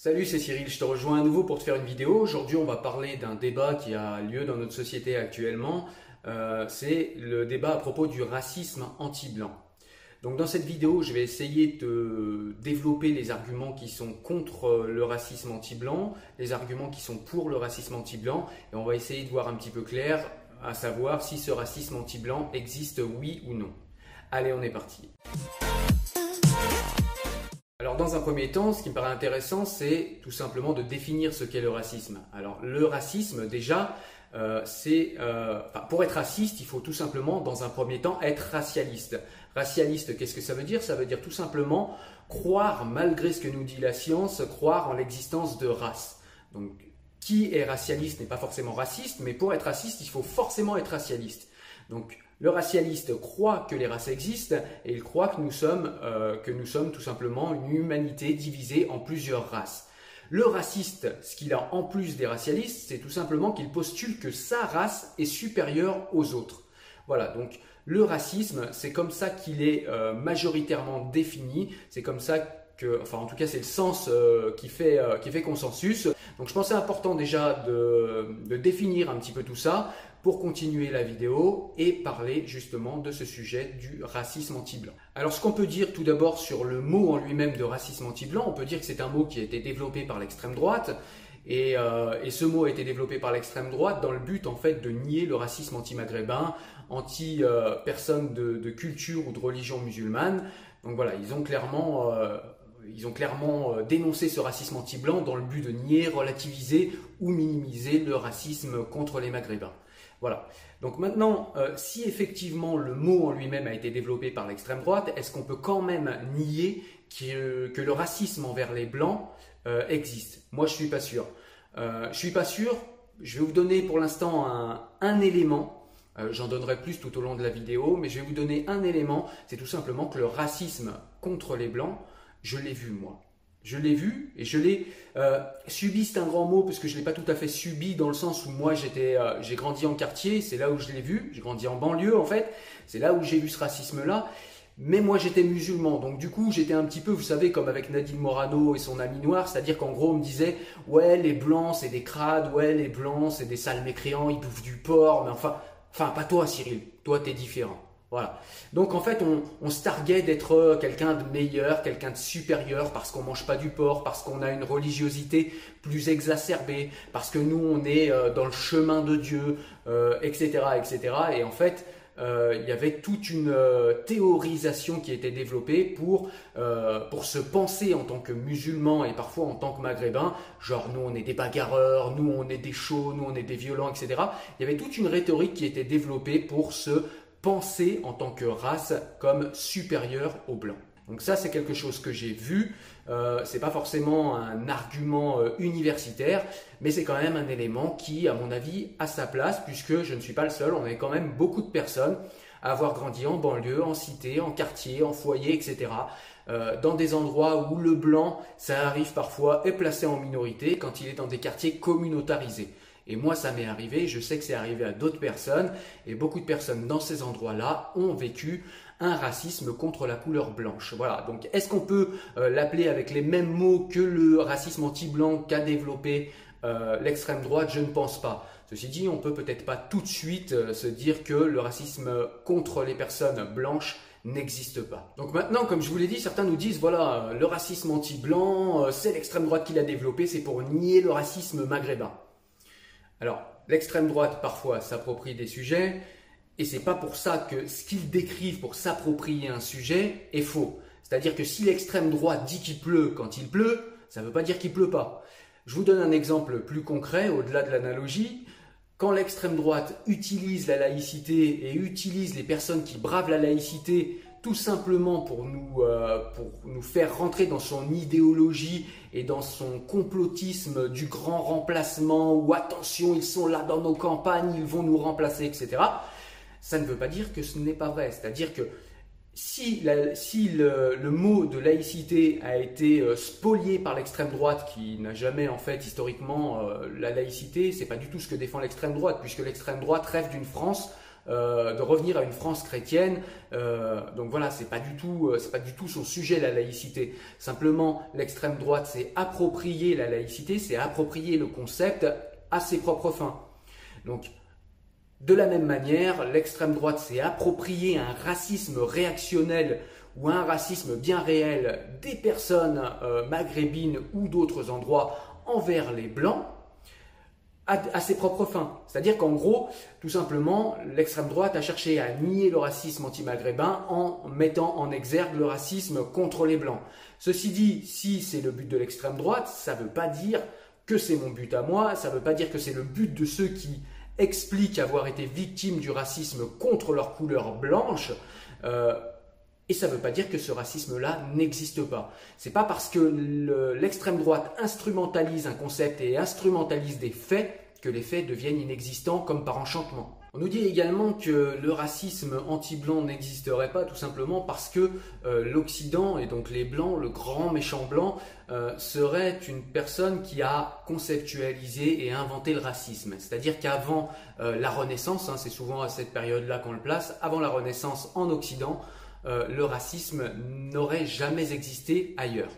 Salut, c'est Cyril, je te rejoins à nouveau pour te faire une vidéo. Aujourd'hui, on va parler d'un débat qui a lieu dans notre société actuellement. Euh, c'est le débat à propos du racisme anti-blanc. Donc dans cette vidéo, je vais essayer de développer les arguments qui sont contre le racisme anti-blanc, les arguments qui sont pour le racisme anti-blanc, et on va essayer de voir un petit peu clair, à savoir si ce racisme anti-blanc existe oui ou non. Allez, on est parti. Alors dans un premier temps, ce qui me paraît intéressant, c'est tout simplement de définir ce qu'est le racisme. Alors le racisme, déjà, euh, c'est euh, pour être raciste, il faut tout simplement, dans un premier temps, être racialiste. Racialiste, qu'est-ce que ça veut dire? Ça veut dire tout simplement croire, malgré ce que nous dit la science, croire en l'existence de race. Donc, qui est racialiste n'est pas forcément raciste, mais pour être raciste, il faut forcément être racialiste. Donc, le racialiste croit que les races existent et il croit que nous sommes, euh, que nous sommes tout simplement une humanité divisée en plusieurs races. Le raciste, ce qu'il a en plus des racialistes, c'est tout simplement qu'il postule que sa race est supérieure aux autres. Voilà, donc le racisme, c'est comme ça qu'il est euh, majoritairement défini, c'est comme ça que, enfin en tout cas c'est le sens euh, qui, fait, qui fait consensus. Donc je pense c'est important déjà de, de définir un petit peu tout ça pour continuer la vidéo et parler justement de ce sujet du racisme anti-blanc. Alors ce qu'on peut dire tout d'abord sur le mot en lui-même de racisme anti-blanc, on peut dire que c'est un mot qui a été développé par l'extrême droite et, euh, ce mot a été développé par l'extrême droite dans le but en fait de nier le racisme anti-maghrébin, anti-personnes de, culture ou de religion musulmane. Donc voilà, ils ont clairement... Ils ont clairement euh, dénoncé ce racisme anti-blanc dans le but de nier, relativiser ou minimiser le racisme contre les Maghrébins. Voilà. Donc maintenant, euh, si effectivement le mot en lui-même a été développé par l'extrême droite, est-ce qu'on peut quand même nier que, le racisme envers les blancs euh, existe? Moi, je ne suis pas sûr. Je suis pas sûr. Je vais vous donner pour l'instant un, élément. J'en donnerai plus tout au long de la vidéo, mais je vais vous donner un élément. C'est tout simplement que le racisme contre les blancs, je l'ai vu moi. Je l'ai vu et je l'ai euh, subi, c'est un grand mot parce que je ne l'ai pas tout à fait subi dans le sens où moi j'étais, euh, j'ai grandi en quartier, c'est là où je l'ai vu, j'ai grandi en banlieue en fait, c'est là où j'ai vu ce racisme-là. Mais moi j'étais musulman, donc du coup j'étais un petit peu, vous savez, comme avec Nadine Morano et son ami noir, c'est-à-dire qu'en gros on me disait ouais les blancs c'est des crades, ouais les blancs c'est des sales mécréants, ils bouffent du porc, mais enfin, enfin pas toi Cyril, toi t'es différent. Voilà. Donc en fait, on, se targuait d'être euh, quelqu'un de meilleur, quelqu'un de supérieur, parce qu'on mange pas du porc, parce qu'on a une religiosité plus exacerbée, parce que nous on est euh, dans le chemin de Dieu, etc., euh, etc. Et en fait, il y avait toute une théorisation qui était développée pour, pour se penser en tant que musulman et parfois en tant que maghrébin, genre nous on est des bagarreurs, nous on est des chauds, nous on est des violents, etc. Il y avait toute une rhétorique qui était développée pour se penser en tant que race comme supérieure aux blancs. Donc ça, c'est quelque chose que j'ai vu. Euh, c'est pas forcément un argument euh, universitaire, mais c'est quand même un élément qui, à mon avis, a sa place, puisque je ne suis pas le seul. On est quand même beaucoup de personnes à avoir grandi en banlieue, en cité, en quartier, en foyer, etc. Euh, dans des endroits où le blanc, ça arrive parfois, est placé en minorité quand il est dans des quartiers communautarisés. Et moi, ça m'est arrivé, je sais que c'est arrivé à d'autres personnes, et beaucoup de personnes dans ces endroits-là ont vécu un racisme contre la couleur blanche. Voilà, donc est-ce qu'on peut euh, l'appeler avec les mêmes mots que le racisme anti-blanc qu'a développé euh, l'extrême droite? Je ne pense pas. Ceci dit, on peut peut-être pas tout de suite euh, se dire que le racisme contre les personnes blanches n'existe pas. Donc maintenant, comme je vous l'ai dit, certains nous disent, voilà, le racisme anti-blanc, c'est l'extrême droite qui l'a développé, c'est pour nier le racisme maghrébin. Alors, l'extrême droite parfois s'approprie des sujets, et c'est pas pour ça que ce qu'ils décrivent pour s'approprier un sujet est faux. C'est-à-dire que si l'extrême droite dit qu'il pleut quand il pleut, ça ne veut pas dire qu'il pleut pas. Je vous donne un exemple plus concret, au-delà de l'analogie. Quand l'extrême droite utilise la laïcité et utilise les personnes qui bravent la laïcité tout simplement pour nous, euh, pour nous faire rentrer dans son idéologie et dans son complotisme du grand remplacement ou attention, ils sont là dans nos campagnes, ils vont nous remplacer, etc. Ça ne veut pas dire que ce n'est pas vrai. C'est-à-dire que si, si le, mot de laïcité a été euh, spolié par l'extrême droite, qui n'a jamais en fait historiquement euh, la laïcité, c'est pas du tout ce que défend l'extrême droite, puisque l'extrême droite rêve d'une France euh, de revenir à une France chrétienne. Euh, donc voilà, c'est pas du tout, c'est pas du tout son sujet la laïcité. Simplement, l'extrême droite s'est approprié la laïcité, c'est approprié le concept à ses propres fins. Donc de la même manière, l'extrême droite s'est approprié un racisme réactionnel ou un racisme bien réel des personnes maghrébines ou d'autres endroits envers les blancs à, ses propres fins. C'est-à-dire qu'en gros, tout simplement, l'extrême droite a cherché à nier le racisme anti-maghrébin en mettant en exergue le racisme contre les blancs. Ceci dit, si c'est le but de l'extrême droite, ça ne veut pas dire que c'est mon but à moi, ça ne veut pas dire que c'est le but de ceux qui expliquent avoir été victimes du racisme contre leur couleur blanche. Euh, et ça ne veut pas dire que ce racisme-là n'existe pas. C'est pas parce que l'extrême droite instrumentalise un concept et instrumentalise des faits que les faits deviennent inexistants comme par enchantement. On nous dit également que le racisme anti-blanc n'existerait pas tout simplement parce que euh, l'Occident et donc les blancs, le grand méchant blanc, euh, serait une personne qui a conceptualisé et inventé le racisme. C'est-à-dire qu'avant euh, la Renaissance, hein, c'est souvent à cette période-là qu'on le place, avant la Renaissance en Occident, euh, le racisme n'aurait jamais existé ailleurs.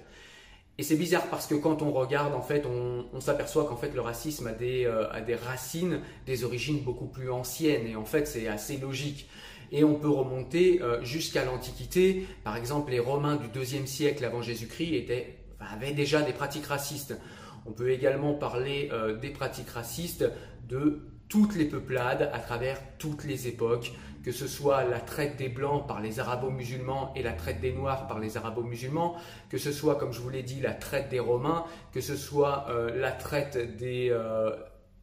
Et c'est bizarre parce que quand on regarde, en fait, on, s'aperçoit qu'en fait le racisme a des, euh, a des racines, des origines beaucoup plus anciennes. Et en fait, c'est assez logique. Et on peut remonter euh, jusqu'à l'Antiquité. Par exemple, les Romains du deuxième siècle avant Jésus-Christ avaient déjà des pratiques racistes. On peut également parler des pratiques racistes de toutes les peuplades à travers toutes les époques que ce soit la traite des Blancs par les arabo-musulmans et la traite des Noirs par les arabo-musulmans, que ce soit, comme je vous l'ai dit, la traite des Romains, que ce soit euh, la traite des, euh,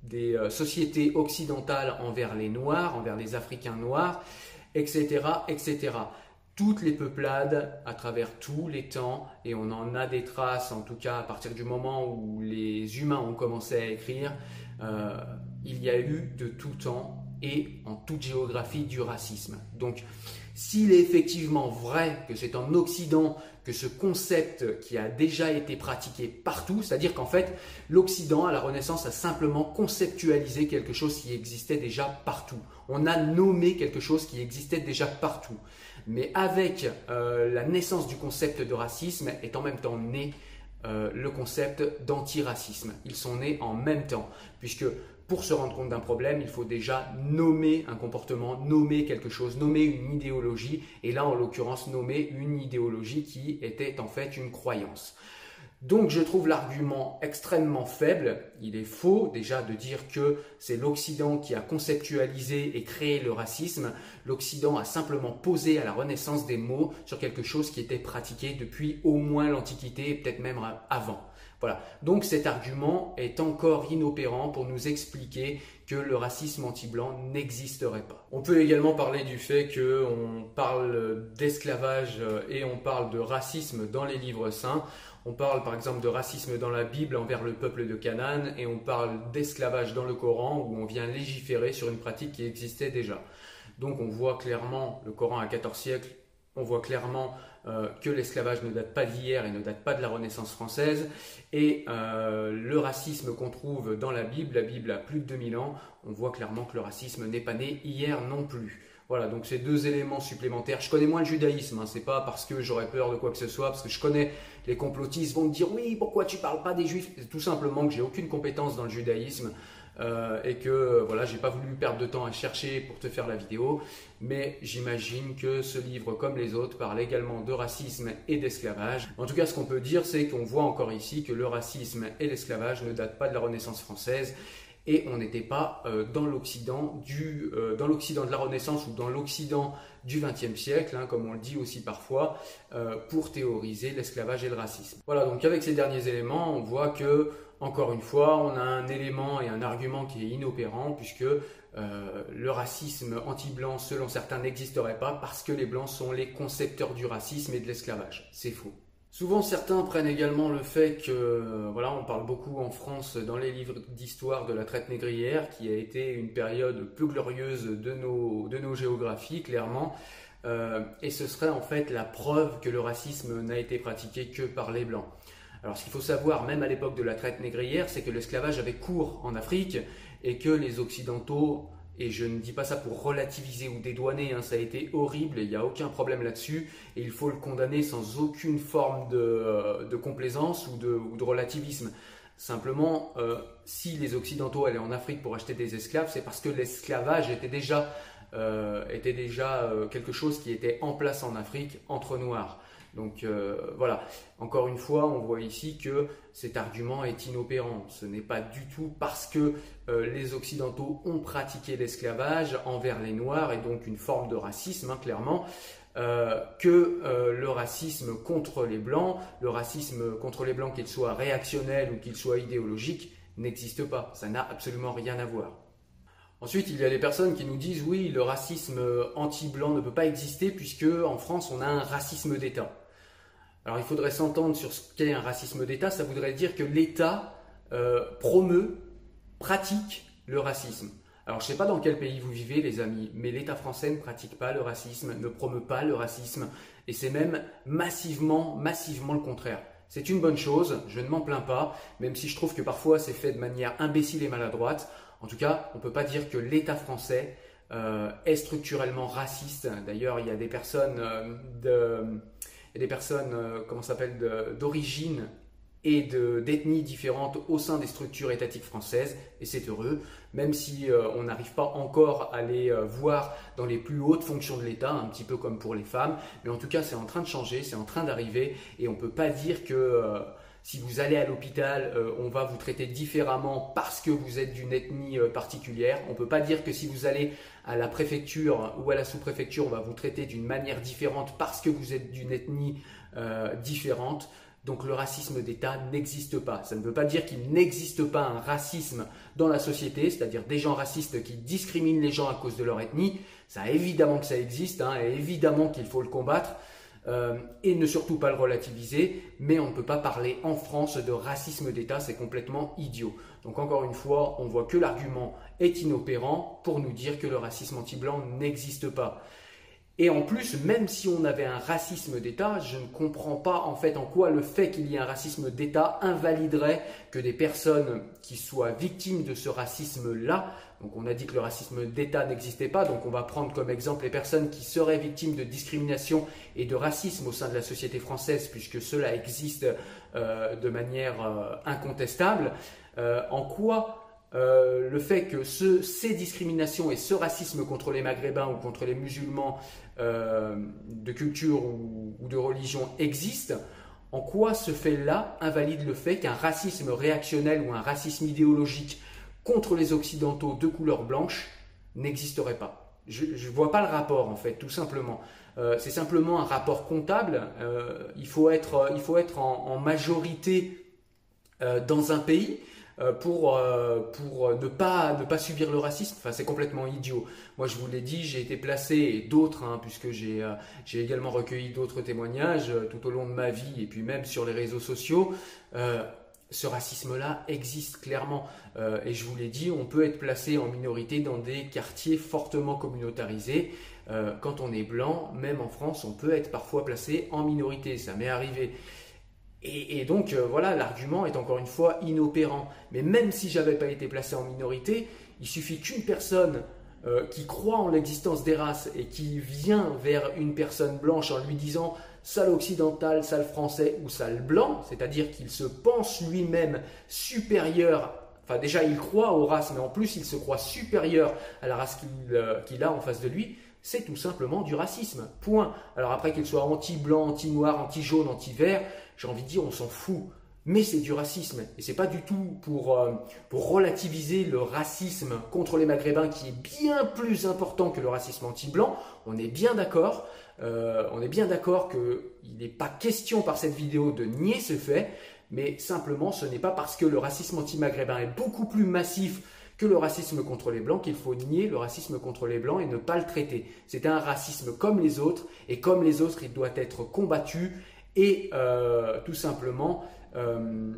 des euh, sociétés occidentales envers les Noirs, envers les Africains noirs, etc., etc. Toutes les peuplades à travers tous les temps, et on en a des traces, en tout cas à partir du moment où les humains ont commencé à écrire, il y a eu de tout temps et en toute géographie du racisme. Donc, s'il est effectivement vrai que c'est en Occident que ce concept qui a déjà été pratiqué partout, c'est-à-dire qu'en fait, l'Occident, à la Renaissance, a simplement conceptualisé quelque chose qui existait déjà partout. On a nommé quelque chose qui existait déjà partout. Mais avec euh, la naissance du concept de racisme est en même temps né euh, le concept d'antiracisme. Ils sont nés en même temps, puisque pour se rendre compte d'un problème, il faut déjà nommer un comportement, nommer quelque chose, nommer une idéologie, et là en l'occurrence nommer une idéologie qui était en fait une croyance. Donc je trouve l'argument extrêmement faible. Il est faux déjà de dire que c'est l'Occident qui a conceptualisé et créé le racisme. L'Occident a simplement posé à la Renaissance des mots sur quelque chose qui était pratiqué depuis au moins l'Antiquité et peut-être même avant. Voilà. Donc cet argument est encore inopérant pour nous expliquer que le racisme anti-blanc n'existerait pas. On peut également parler du fait qu'on parle d'esclavage et on parle de racisme dans les livres saints. On parle par exemple de racisme dans la Bible envers le peuple de Canaan et on parle d'esclavage dans le Coran où on vient légiférer sur une pratique qui existait déjà. Donc on voit clairement le Coran à 14 siècles, on voit clairement euh, que l'esclavage ne date pas d'hier et ne date pas de la Renaissance française. Et euh, le racisme qu'on trouve dans la Bible, la Bible a plus de 2000 ans, on voit clairement que le racisme n'est pas né hier non plus. Voilà, donc c'est deux éléments supplémentaires. Je connais moins le judaïsme, hein, c'est pas parce que j'aurais peur de quoi que ce soit, parce que je connais les complotistes vont me dire oui, pourquoi tu parles pas des juifs? Tout simplement que j'ai aucune compétence dans le judaïsme. Euh, et que voilà, j'ai pas voulu perdre de temps à chercher pour te faire la vidéo, mais j'imagine que ce livre, comme les autres, parle également de racisme et d'esclavage. En tout cas, ce qu'on peut dire, c'est qu'on voit encore ici que le racisme et l'esclavage ne datent pas de la Renaissance française et on n'était pas euh, dans l'Occident du euh, dans l'Occident de la Renaissance ou dans l'Occident du XXe siècle, hein, comme on le dit aussi parfois, pour théoriser l'esclavage et le racisme. Voilà, donc avec ces derniers éléments, on voit que encore une fois, on a un élément et un argument qui est inopérant puisque euh, le racisme anti-blanc, selon certains, n'existerait pas parce que les blancs sont les concepteurs du racisme et de l'esclavage. C'est faux. Souvent, certains prennent également le fait que, voilà, on parle beaucoup en France dans les livres d'histoire de la traite négrière, qui a été une période peu glorieuse de nos, de nos géographies, clairement. Euh, et ce serait en fait la preuve que le racisme n'a été pratiqué que par les blancs. Alors ce qu'il faut savoir, même à l'époque de la traite négrière, c'est que l'esclavage avait cours en Afrique et que les Occidentaux Et je ne dis pas ça pour relativiser ou dédouaner, hein, ça a été horrible il n'y a aucun problème là-dessus. Et il faut le condamner sans aucune forme de, euh, complaisance ou de, relativisme. Simplement, euh, si les Occidentaux allaient en Afrique pour acheter des esclaves, c'est parce que l'esclavage était déjà, était déjà quelque chose qui était en place en Afrique entre Noirs. Donc euh, voilà, encore une fois, on voit ici que cet argument est inopérant. Ce n'est pas du tout parce que euh, les Occidentaux ont pratiqué l'esclavage envers les Noirs et donc une forme de racisme, hein, clairement, euh, que le racisme contre les Blancs, le racisme contre les Blancs, qu'il soit réactionnel ou qu'il soit idéologique, n'existe pas. Ça n'a absolument rien à voir. Ensuite, il y a des personnes qui nous disent oui, le racisme anti-blanc ne peut pas exister puisque en France on a un racisme d'État. Alors il faudrait s'entendre sur ce qu'est un racisme d'État. Ça voudrait dire que l'État euh, promeut, pratique le racisme. Alors je ne sais pas dans quel pays vous vivez les amis, mais l'État français ne pratique pas le racisme, ne promeut pas le racisme, et c'est même massivement, massivement le contraire. C'est une bonne chose, je ne m'en plains pas, même si je trouve que parfois c'est fait de manière imbécile et maladroite. En tout cas, on ne peut pas dire que l'État français euh, est structurellement raciste. D'ailleurs, il y a des personnes euh, de des personnes, euh, comment s'appelle, d'origine et d'ethnies différentes au sein des structures étatiques françaises, et c'est heureux, même si on n'arrive pas encore à les voir dans les plus hautes fonctions de l'État, un petit peu comme pour les femmes, mais en tout cas c'est en train de changer, c'est en train d'arriver, et on ne peut pas dire que si vous allez à l'hôpital, euh, on va vous traiter différemment parce que vous êtes d'une ethnie euh, particulière. On ne peut pas dire que si vous allez à la préfecture ou à la sous-préfecture, on va vous traiter d'une manière différente parce que vous êtes d'une ethnie euh, différente. Donc le racisme d'État n'existe pas. Ça ne veut pas dire qu'il n'existe pas un racisme dans la société, c'est-à-dire des gens racistes qui discriminent les gens à cause de leur ethnie. Ça évidemment que ça existe, hein, et évidemment qu'il faut le combattre. Euh, et ne surtout pas le relativiser, mais on ne peut pas parler en France de racisme d'État, c'est complètement idiot. Donc encore une fois, on voit que l'argument est inopérant pour nous dire que le racisme anti-blanc n'existe pas. Et en plus, même si on avait un racisme d'État, je ne comprends pas en fait en quoi le fait qu'il y ait un racisme d'État invaliderait que des personnes qui soient victimes de ce racisme-là, donc on a dit que le racisme d'État n'existait pas, donc on va prendre comme exemple les personnes qui seraient victimes de discrimination et de racisme au sein de la société française, puisque cela existe euh, de manière euh, incontestable, euh, en quoi euh, le fait que ces discriminations et ce racisme contre les Maghrébins ou contre les musulmans euh, de culture ou, de religion existent, en quoi ce fait-là invalide le fait qu'un racisme réactionnel ou un racisme idéologique contre les Occidentaux de couleur blanche n'existerait pas? Je ne vois pas le rapport en fait, tout simplement. Euh, c'est simplement un rapport comptable. il faut être, il faut être en majorité dans un pays. Euh, pour, euh, ne, pas, subir le racisme. Enfin, c'est complètement idiot. Moi, je vous l'ai dit, j'ai été placé, et d'autres, hein, puisque euh, j'ai également recueilli d'autres témoignages tout au long de ma vie, et puis même sur les réseaux sociaux. ce racisme-là existe clairement. et je vous l'ai dit, on peut être placé en minorité dans des quartiers fortement communautarisés. quand on est blanc, même en France, on peut être parfois placé en minorité. Ça m'est arrivé. Et, donc euh, voilà, l'argument est encore une fois inopérant. Mais même si j'avais pas été placé en minorité, il suffit qu'une personne euh, qui croit en l'existence des races et qui vient vers une personne blanche en lui disant sale occidental, sale français ou sale blanc, c'est-à-dire qu'il se pense lui-même supérieur, enfin déjà il croit aux races, mais en plus il se croit supérieur à la race qu'il euh, a en face de lui, c'est tout simplement du racisme. Point. Alors après qu'il soit anti-blanc, anti-noir, anti-jaune, anti-vert, j'ai envie de dire on s'en fout. Mais c'est du racisme. Et c'est pas du tout pour, euh, pour relativiser le racisme contre les Maghrébins qui est bien plus important que le racisme anti-blanc. On est bien d'accord. Euh, on est bien d'accord qu'il n'est pas question par cette vidéo de nier ce fait. Mais simplement, ce n'est pas parce que le racisme anti-maghrébin est beaucoup plus massif que le racisme contre les blancs qu'il faut nier le racisme contre les blancs et ne pas le traiter. C'est un racisme comme les autres et comme les autres, il doit être combattu et euh, tout simplement, euh,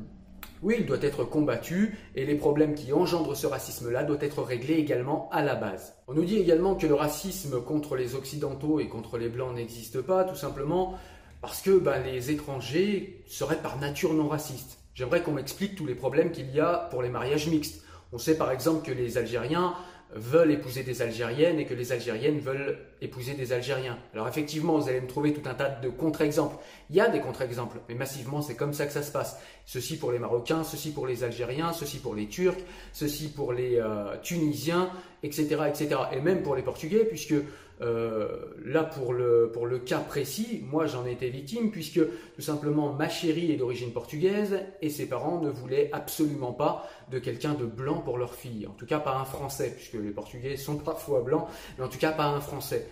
oui, il doit être combattu et les problèmes qui engendrent ce racisme-là doivent être réglés également à la base. On nous dit également que le racisme contre les Occidentaux et contre les Blancs n'existe pas, tout simplement parce que ben, les étrangers seraient par nature non racistes. J'aimerais qu'on m'explique tous les problèmes qu'il y a pour les mariages mixtes. On sait par exemple que les Algériens veulent épouser des Algériennes et que les Algériennes veulent épouser des Algériens. Alors effectivement, vous allez me trouver tout un tas de contre-exemples. Il y a des contre-exemples, mais massivement, c'est comme ça que ça se passe. Ceci pour les Marocains, ceci pour les Algériens, ceci pour les Turcs, ceci pour les euh, Tunisiens, etc., etc. Et même pour les Portugais, puisque euh, là, pour le, cas précis, moi j'en ai été victime puisque tout simplement ma chérie est d'origine portugaise et ses parents ne voulaient absolument pas de quelqu'un de blanc pour leur fille. En tout cas, pas un français, puisque les Portugais sont parfois blancs, mais en tout cas pas un français.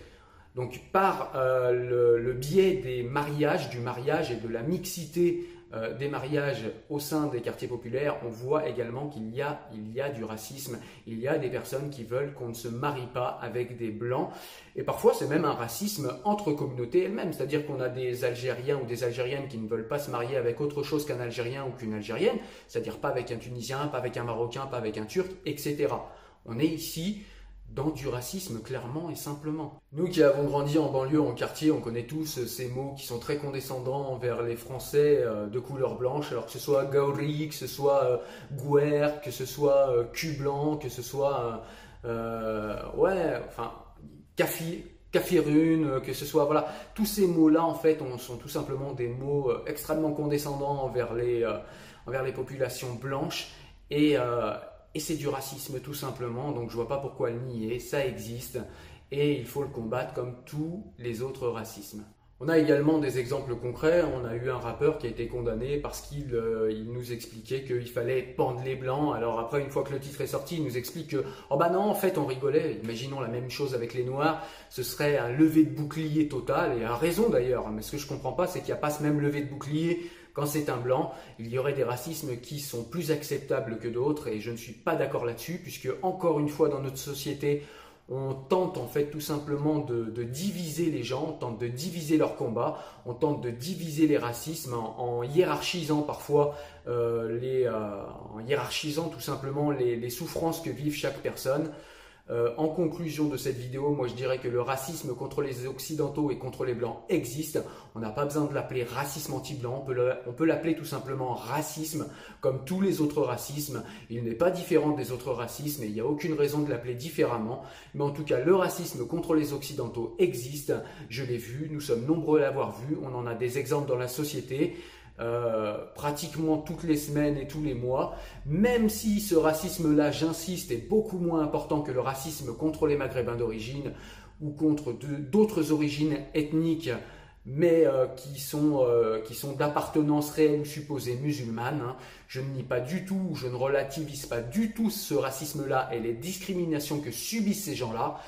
Donc par euh, le, biais des mariages, du mariage et de la mixité euh, des mariages au sein des quartiers populaires, on voit également qu'il y a, il y a du racisme. Il y a des personnes qui veulent qu'on ne se marie pas avec des blancs. Et parfois, c'est même un racisme entre communautés elles-mêmes. C'est-à-dire qu'on a des Algériens ou des Algériennes qui ne veulent pas se marier avec autre chose qu'un Algérien ou qu'une Algérienne. C'est-à-dire pas avec un Tunisien, pas avec un Marocain, pas avec un Turc, etc. On est ici dans du racisme clairement et simplement. Nous qui avons grandi en banlieue, en quartier, on connaît tous ces mots qui sont très condescendants envers les Français euh, de couleur blanche, alors que ce soit Gauri, que ce soit euh, Gouer, que ce soit euh, cul blanc, que ce soit ouais, enfin Kafi, Kafirune, que ce soit voilà, tous ces mots-là en fait sont tout simplement des mots extrêmement condescendants envers les envers les populations blanches. Et et c'est du racisme tout simplement, donc je vois pas pourquoi le nier, ça existe et il faut le combattre comme tous les autres racismes. On a également des exemples concrets. On a eu un rappeur qui a été condamné parce qu'il euh, nous expliquait qu'il fallait pendre les blancs. Alors après, une fois que le titre est sorti, il nous explique que oh bah non, en fait, on rigolait. Imaginons la même chose avec les noirs. Ce serait un lever de bouclier total et a raison d'ailleurs. Mais ce que je comprends pas, c'est qu'il n'y a pas ce même lever de bouclier quand c'est un blanc, il y aurait des racismes qui sont plus acceptables que d'autres et je ne suis pas d'accord là-dessus puisque encore une fois dans notre société, on tente en fait tout simplement de, diviser les gens, on tente de diviser leurs combats, on tente de diviser les racismes en, hiérarchisant parfois euh, les, euh, en hiérarchisant tout simplement les souffrances que vivent chaque personne. Euh, en conclusion de cette vidéo, moi je dirais que le racisme contre les occidentaux et contre les blancs existe. On n'a pas besoin de l'appeler racisme anti-blanc, on peut l'appeler tout simplement racisme comme tous les autres racismes. Il n'est pas différent des autres racismes et il n'y a aucune raison de l'appeler différemment. Mais en tout cas, le racisme contre les occidentaux existe. Je l'ai vu, nous sommes nombreux à l'avoir vu, on en a des exemples dans la société. Euh, pratiquement toutes les semaines et tous les mois, même si ce racisme-là, j'insiste, est beaucoup moins important que le racisme contre les Maghrébins d'origine ou contre d'autres origines ethniques, mais euh, qui sont, euh, sont d'appartenance réelle ou supposée musulmane. Hein. Je ne nie pas du tout, je ne relativise pas du tout ce racisme-là et les discriminations que subissent ces gens-là.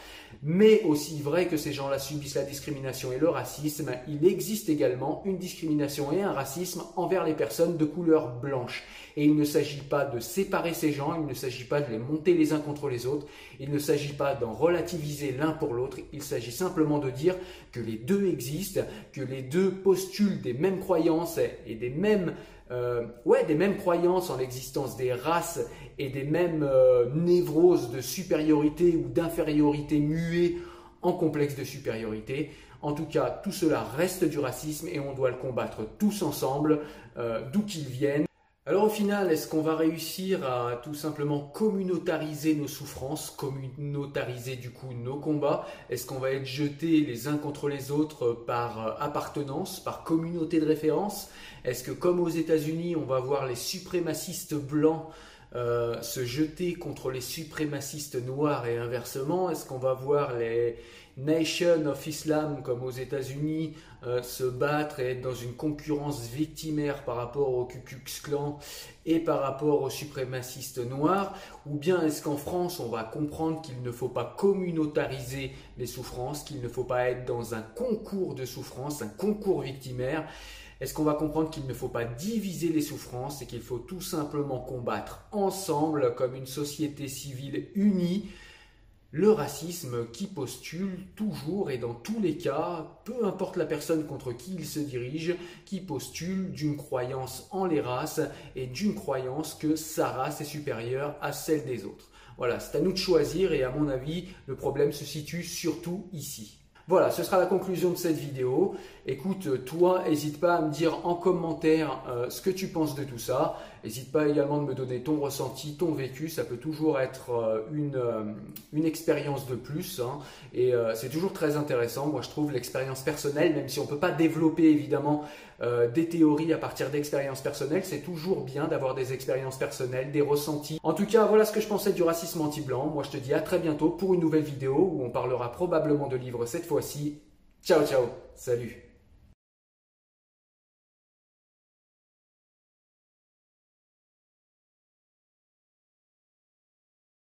Mais aussi vrai que ces gens-là subissent la discrimination et le racisme, il existe également une discrimination et un racisme envers les personnes de couleur blanche. Et il ne s'agit pas de séparer ces gens, il ne s'agit pas de les monter les uns contre les autres, il ne s'agit pas d'en relativiser l'un pour l'autre, il s'agit simplement de dire que les deux existent, que les deux postulent des mêmes croyances et des mêmes euh, ouais, des mêmes croyances en l'existence des races et des mêmes euh, névroses de supériorité ou d'infériorité muées en complexe de supériorité. En tout cas, tout cela reste du racisme et on doit le combattre tous ensemble, euh, d'où qu'il vienne. Alors au final, est-ce qu'on va réussir à tout simplement communautariser nos souffrances, communautariser du coup nos combats? Est-ce qu'on va être jetés les uns contre les autres par appartenance, par communauté de référence? Est-ce que comme aux États-Unis, on va voir les suprémacistes blancs euh, se jeter contre les suprémacistes noirs et inversement? Est-ce qu'on va voir les Nation of Islam comme aux États-Unis euh, se battre et être dans une concurrence victimaire par rapport au Ku Klux Klan et par rapport aux suprémacistes noirs Ou bien est-ce qu'en France on va comprendre qu'il ne faut pas communautariser les souffrances, qu'il ne faut pas être dans un concours de souffrances, un concours victimaire? Est-ce qu'on va comprendre qu'il ne faut pas diviser les souffrances et qu'il faut tout simplement combattre ensemble comme une société civile unie le racisme qui postule toujours et dans tous les cas, peu importe la personne contre qui il se dirige, qui postule d'une croyance en les races et d'une croyance que sa race est supérieure à celle des autres. Voilà, c'est à nous de choisir et à mon avis, le problème se situe surtout ici. Voilà, ce sera la conclusion de cette vidéo. Écoute, toi, n'hésite pas à me dire en commentaire euh, ce que tu penses de tout ça. N'hésite pas également de me donner ton ressenti, ton vécu. Ça peut toujours être euh, une, euh, une expérience de plus. Hein. Et c'est toujours très intéressant. Moi, je trouve l'expérience personnelle, même si on ne peut pas développer évidemment des théories à partir d'expériences personnelles, c'est toujours bien d'avoir des expériences personnelles, des ressentis. En tout cas, voilà ce que je pensais du racisme anti-blanc. Moi, je te dis à très bientôt pour une nouvelle vidéo où on parlera probablement de livres cette fois-ci. Ciao, ciao. Salut.